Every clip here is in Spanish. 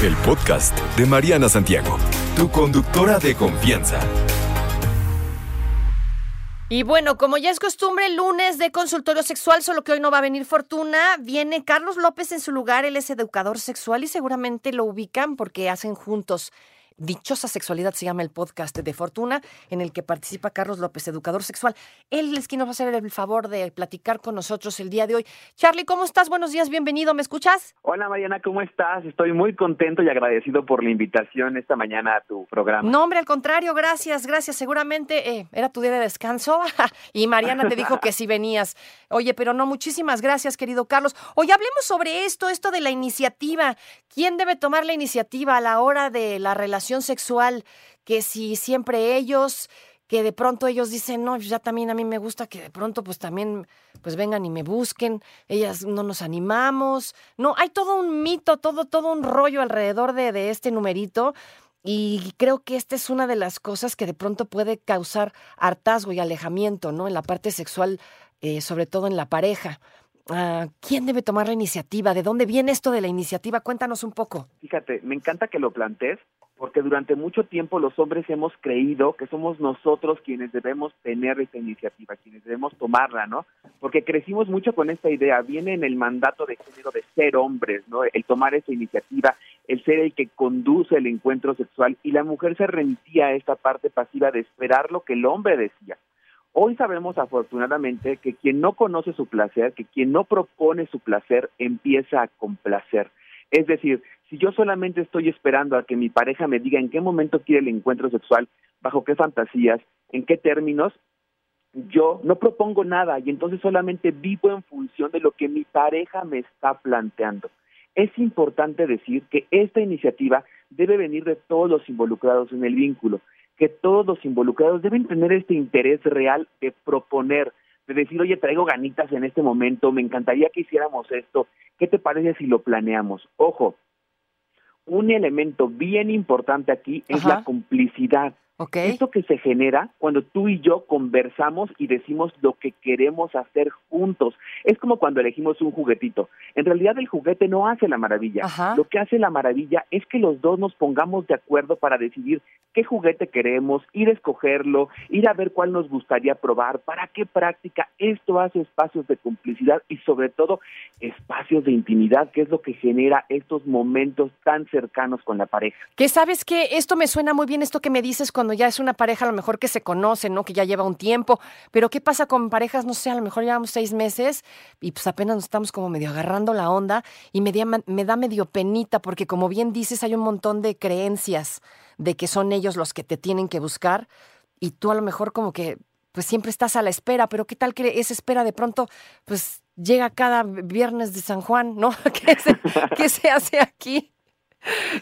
El podcast de Mariana Santiago, tu conductora de confianza. Y bueno, como ya es costumbre, lunes de consultorio sexual, solo que hoy no va a venir Fortuna, viene Carlos López en su lugar, él es educador sexual y seguramente lo ubican porque hacen juntos Dichosa Sexualidad se llama el podcast de Fortuna, en el que participa Carlos López, educador sexual. Él es quien nos va a hacer el favor de platicar con nosotros el día de hoy. Charlie, ¿cómo estás? Buenos días, bienvenido, ¿me escuchas? Hola Mariana, ¿cómo estás? Estoy muy contento y agradecido por la invitación esta mañana a tu programa. No, hombre, al contrario, gracias, gracias. Seguramente eh, era tu día de descanso y Mariana te dijo que sí venías. Oye, pero no, muchísimas gracias, querido Carlos. Hoy hablemos sobre esto, esto de la iniciativa. ¿Quién debe tomar la iniciativa a la hora de la relación? Sexual, que si siempre ellos, que de pronto ellos dicen, no, ya también a mí me gusta que de pronto pues también pues vengan y me busquen, ellas no nos animamos. No, hay todo un mito, todo, todo un rollo alrededor de, de este numerito. Y creo que esta es una de las cosas que de pronto puede causar hartazgo y alejamiento, ¿no? En la parte sexual, eh, sobre todo en la pareja. Ah, ¿Quién debe tomar la iniciativa? ¿De dónde viene esto de la iniciativa? Cuéntanos un poco. Fíjate, me encanta que lo plantees porque durante mucho tiempo los hombres hemos creído que somos nosotros quienes debemos tener esta iniciativa, quienes debemos tomarla, ¿no? Porque crecimos mucho con esta idea, viene en el mandato de género de ser hombres, ¿no? El tomar esa iniciativa, el ser el que conduce el encuentro sexual y la mujer se remitía a esta parte pasiva de esperar lo que el hombre decía. Hoy sabemos afortunadamente que quien no conoce su placer, que quien no propone su placer, empieza a complacer. Es decir, si yo solamente estoy esperando a que mi pareja me diga en qué momento quiere el encuentro sexual, bajo qué fantasías, en qué términos, yo no propongo nada y entonces solamente vivo en función de lo que mi pareja me está planteando. Es importante decir que esta iniciativa debe venir de todos los involucrados en el vínculo, que todos los involucrados deben tener este interés real de proponer, de decir, oye, traigo ganitas en este momento, me encantaría que hiciéramos esto, ¿qué te parece si lo planeamos? Ojo, un elemento bien importante aquí es la complicidad. Esto que se genera cuando tú y yo conversamos y decimos lo que queremos hacer juntos. Es como cuando elegimos un juguetito. En realidad el juguete no hace la maravilla. Lo que hace la maravilla es que los dos nos pongamos de acuerdo para decidir qué juguete queremos, ir a escogerlo, ir a ver cuál nos gustaría probar, para qué práctica. Esto hace espacios de complicidad y sobre todo espacios de intimidad, que es lo que genera estos momentos tan cercanos con la pareja. Que sabes que esto me suena muy bien, esto que me dices cuando ya es una pareja a lo mejor que se conoce, ¿no? Que ya lleva un tiempo, pero ¿qué pasa con parejas, no sé, a lo mejor llevamos seis meses y pues apenas nos estamos como medio agarrando la onda y me, da medio penita porque como bien dices hay un montón de creencias de que son ellos los que te tienen que buscar y tú a lo mejor como que pues siempre estás a la espera, pero ¿qué tal que esa espera de pronto pues llega cada viernes de San Juan, ¿no? ¿Qué se, ¿qué se hace aquí?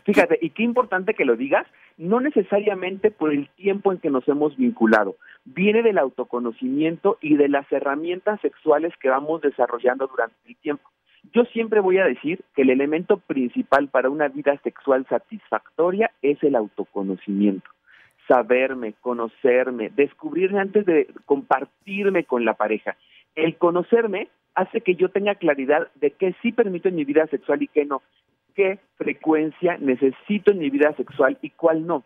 Fíjate, y qué importante que lo digas, no necesariamente por el tiempo en que nos hemos vinculado, viene del autoconocimiento y de las herramientas sexuales que vamos desarrollando durante el tiempo. Yo siempre voy a decir que el elemento principal para una vida sexual satisfactoria es el autoconocimiento. Saberme, conocerme, descubrirme antes de compartirme con la pareja. El conocerme hace que yo tenga claridad de qué sí permito en mi vida sexual y qué no qué frecuencia necesito en mi vida sexual y cuál no.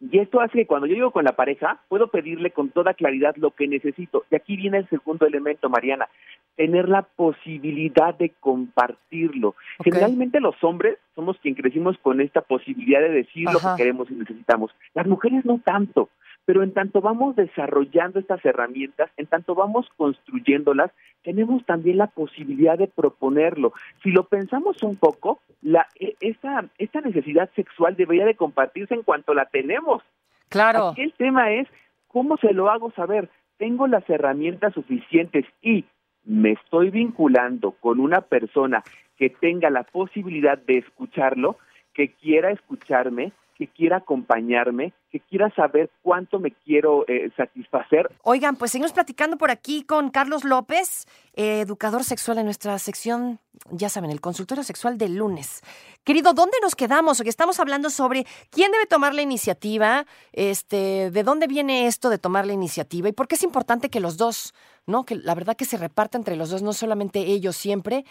Y esto hace que cuando yo llego con la pareja, puedo pedirle con toda claridad lo que necesito. Y aquí viene el segundo elemento, Mariana, tener la posibilidad de compartirlo. Generalmente los hombres somos quien crecimos con esta posibilidad de decir lo que queremos y necesitamos. Las mujeres no tanto pero en tanto vamos desarrollando estas herramientas, en tanto vamos construyéndolas, tenemos también la posibilidad de proponerlo. Si lo pensamos un poco, la, e, esta, esta necesidad sexual debería de compartirse en cuanto la tenemos. Claro. Aquí el tema es, ¿cómo se lo hago saber? Tengo las herramientas suficientes y me estoy vinculando con una persona que tenga la posibilidad de escucharlo, que quiera escucharme, que quiera acompañarme, que quiera saber cuánto me quiero eh, satisfacer. Oigan, pues seguimos platicando por aquí con Carlos López, eh, educador sexual en nuestra sección, ya saben, el consultorio sexual del lunes. Querido, ¿dónde nos quedamos? Hoy estamos hablando sobre quién debe tomar la iniciativa, este, de dónde viene esto de tomar la iniciativa y por qué es importante que los dos, ¿no? Que la verdad que se reparta entre los dos, no solamente ellos siempre,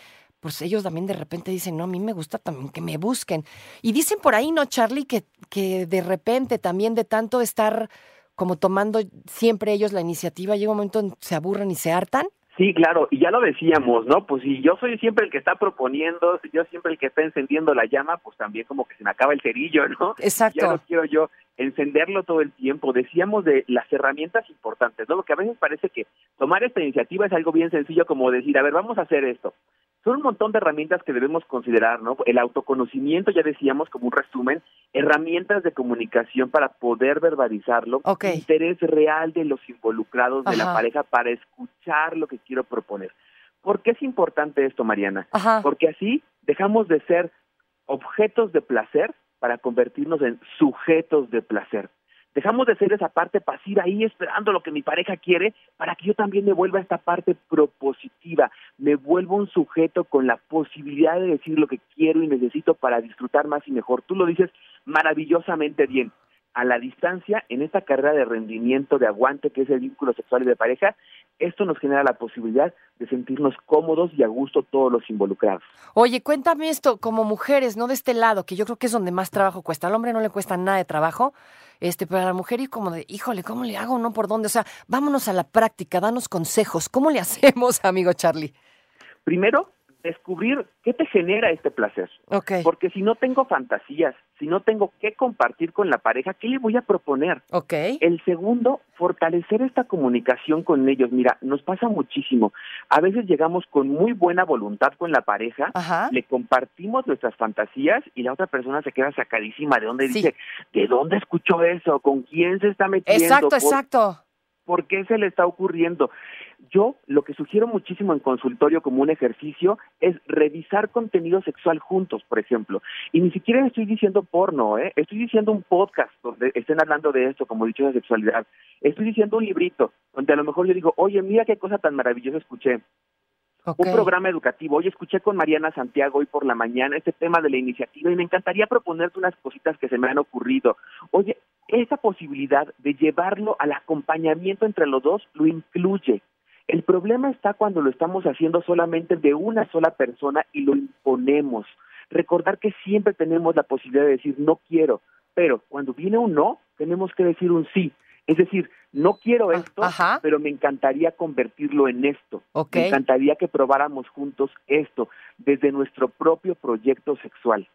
pues ellos también de repente dicen, no, a mí me gusta también que me busquen. Y dicen por ahí, ¿no, Charlie? Que, que de repente también de tanto estar como tomando siempre ellos la iniciativa, llega un momento en se aburren y se hartan. Sí, claro, y ya lo decíamos, ¿no? Pues si yo soy siempre el que está proponiendo, si yo siempre el que está encendiendo la llama, pues también como que se me acaba el cerillo, ¿no? Exacto. Ya no quiero yo encenderlo todo el tiempo. Decíamos de las herramientas importantes, ¿no? Porque a veces parece que tomar esta iniciativa es algo bien sencillo como decir, a ver, vamos a hacer esto son un montón de herramientas que debemos considerar, ¿no? El autoconocimiento, ya decíamos como un resumen, herramientas de comunicación para poder verbalizarlo, interés real de los involucrados de la pareja para escuchar lo que quiero proponer. ¿Por qué es importante esto, Mariana? Porque así dejamos de ser objetos de placer para convertirnos en sujetos de placer. Dejamos de ser esa parte pasiva ahí esperando lo que mi pareja quiere para que yo también me vuelva esta parte propositiva, me vuelvo un sujeto con la posibilidad de decir lo que quiero y necesito para disfrutar más y mejor. Tú lo dices maravillosamente bien a la distancia en esta carrera de rendimiento, de aguante que es el vínculo sexual y de pareja, esto nos genera la posibilidad de sentirnos cómodos y a gusto todos los involucrados. Oye, cuéntame esto como mujeres, no de este lado, que yo creo que es donde más trabajo cuesta. Al hombre no le cuesta nada de trabajo, este, pero a la mujer y como de, híjole, ¿cómo le hago? ¿No por dónde? O sea, vámonos a la práctica, danos consejos. ¿Cómo le hacemos, amigo Charlie? Primero, descubrir qué te genera este placer. Okay. Porque si no tengo fantasías, si no tengo qué compartir con la pareja, ¿qué le voy a proponer? Okay. El segundo, fortalecer esta comunicación con ellos. Mira, nos pasa muchísimo. A veces llegamos con muy buena voluntad con la pareja, le compartimos nuestras fantasías y la otra persona se queda sacadísima de dónde dice, ¿de dónde escuchó eso? ¿Con quién se está metiendo? Exacto, exacto. ¿Por qué se le está ocurriendo? Yo lo que sugiero muchísimo en consultorio como un ejercicio es revisar contenido sexual juntos, por ejemplo. Y ni siquiera estoy diciendo porno, ¿eh? estoy diciendo un podcast donde estén hablando de esto, como dicho, de sexualidad. Estoy diciendo un librito donde a lo mejor yo digo, oye, mira qué cosa tan maravillosa escuché. Un programa educativo. Hoy escuché con Mariana Santiago hoy por la mañana este tema de la iniciativa y me encantaría proponerte unas cositas que se me han ocurrido. Oye, esa posibilidad de llevarlo al acompañamiento entre los dos lo incluye. El problema está cuando lo estamos haciendo solamente de una sola persona y lo imponemos. Recordar que siempre tenemos la posibilidad de decir no quiero, pero cuando viene un no, tenemos que decir un sí. Es decir, no quiero ah, esto, pero me encantaría convertirlo en esto. Me encantaría que probáramos juntos esto desde nuestro propio proyecto sexual.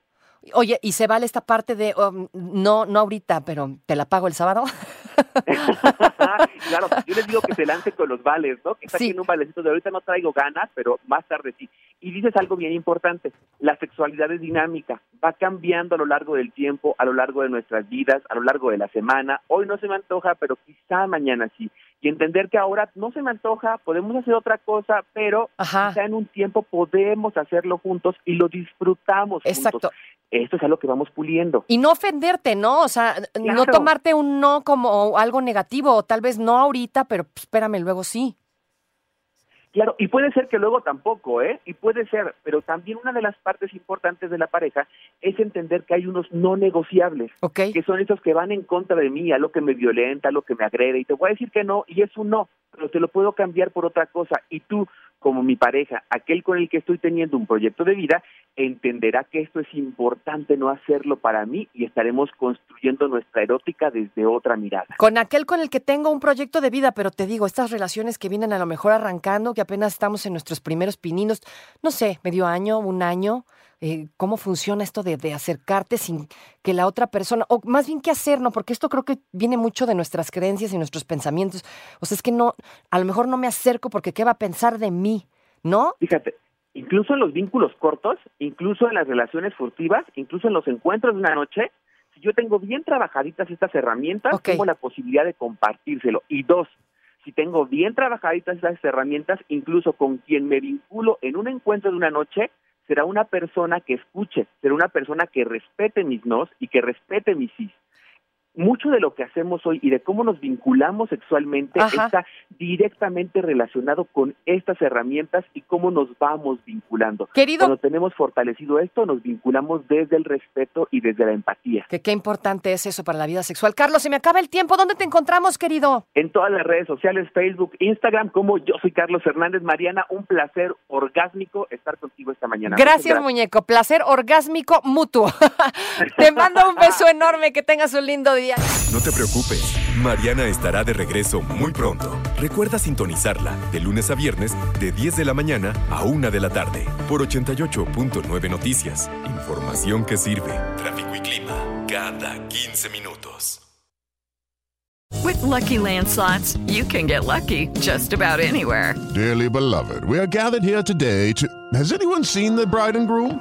Oye, ¿y se vale esta parte de, um, no, no ahorita, pero te la pago el sábado? claro, yo les digo que se lance con los vales, ¿no? Que está sí. en un valecito de ahorita no traigo ganas, pero más tarde sí. Y dices algo bien importante, la sexualidad es dinámica, va cambiando a lo largo del tiempo, a lo largo de nuestras vidas, a lo largo de la semana. Hoy no se me antoja, pero quizá mañana sí. Y entender que ahora no se me antoja, podemos hacer otra cosa, pero quizá en un tiempo podemos hacerlo juntos y lo disfrutamos Exacto. Esto es algo que vamos puliendo. Y no ofenderte, ¿no? O sea, no tomarte un no como algo negativo, o tal vez no ahorita, pero pues, espérame, luego sí. Claro, y puede ser que luego tampoco, ¿eh? Y puede ser, pero también una de las partes importantes de la pareja es entender que hay unos no negociables, que son esos que van en contra de mí, a lo que me violenta, a lo que me agrede, y te voy a decir que no, y es un no, pero te lo puedo cambiar por otra cosa, y tú como mi pareja, aquel con el que estoy teniendo un proyecto de vida, entenderá que esto es importante no hacerlo para mí y estaremos construyendo nuestra erótica desde otra mirada. Con aquel con el que tengo un proyecto de vida, pero te digo, estas relaciones que vienen a lo mejor arrancando, que apenas estamos en nuestros primeros pininos, no sé, medio año, un año, eh, cómo funciona esto de, de, acercarte sin que la otra persona, o más bien qué hacer, ¿no? Porque esto creo que viene mucho de nuestras creencias y nuestros pensamientos. O sea, es que no, a lo mejor no me acerco porque qué va a pensar de mí, ¿no? Fíjate, incluso en los vínculos cortos, incluso en las relaciones furtivas, incluso en los encuentros de una noche, si yo tengo bien trabajaditas estas herramientas, tengo la posibilidad de compartírselo. Y dos, si tengo bien trabajaditas estas herramientas, incluso con quien me vinculo en un encuentro de una noche, será una persona que escuche, será una persona que respete mis nos y que respete mis sí mucho de lo que hacemos hoy y de cómo nos vinculamos sexualmente está directamente relacionado con estas herramientas y cómo nos vamos vinculando. Querido, Cuando tenemos fortalecido esto, nos vinculamos desde el respeto y desde la empatía. Que qué importante es eso para la vida sexual. Carlos, se me acaba el tiempo. ¿Dónde te encontramos, querido? En todas las redes sociales, Facebook, Instagram, como yo soy Carlos Hernández Mariana. Un placer orgásmico estar contigo esta mañana. Gracias, gracias. muñeco. Placer orgásmico mutuo. te mando un beso enorme. Que tengas un lindo día. No te preocupes, Mariana estará de regreso muy pronto. Recuerda sintonizarla de lunes a viernes de 10 de la mañana a 1 de la tarde por 88.9 Noticias. Información que sirve. Tráfico y clima cada 15 minutos. With lucky landslots, you can get lucky just about anywhere. Dearly beloved, we are gathered here today to. Has anyone seen the bride and groom?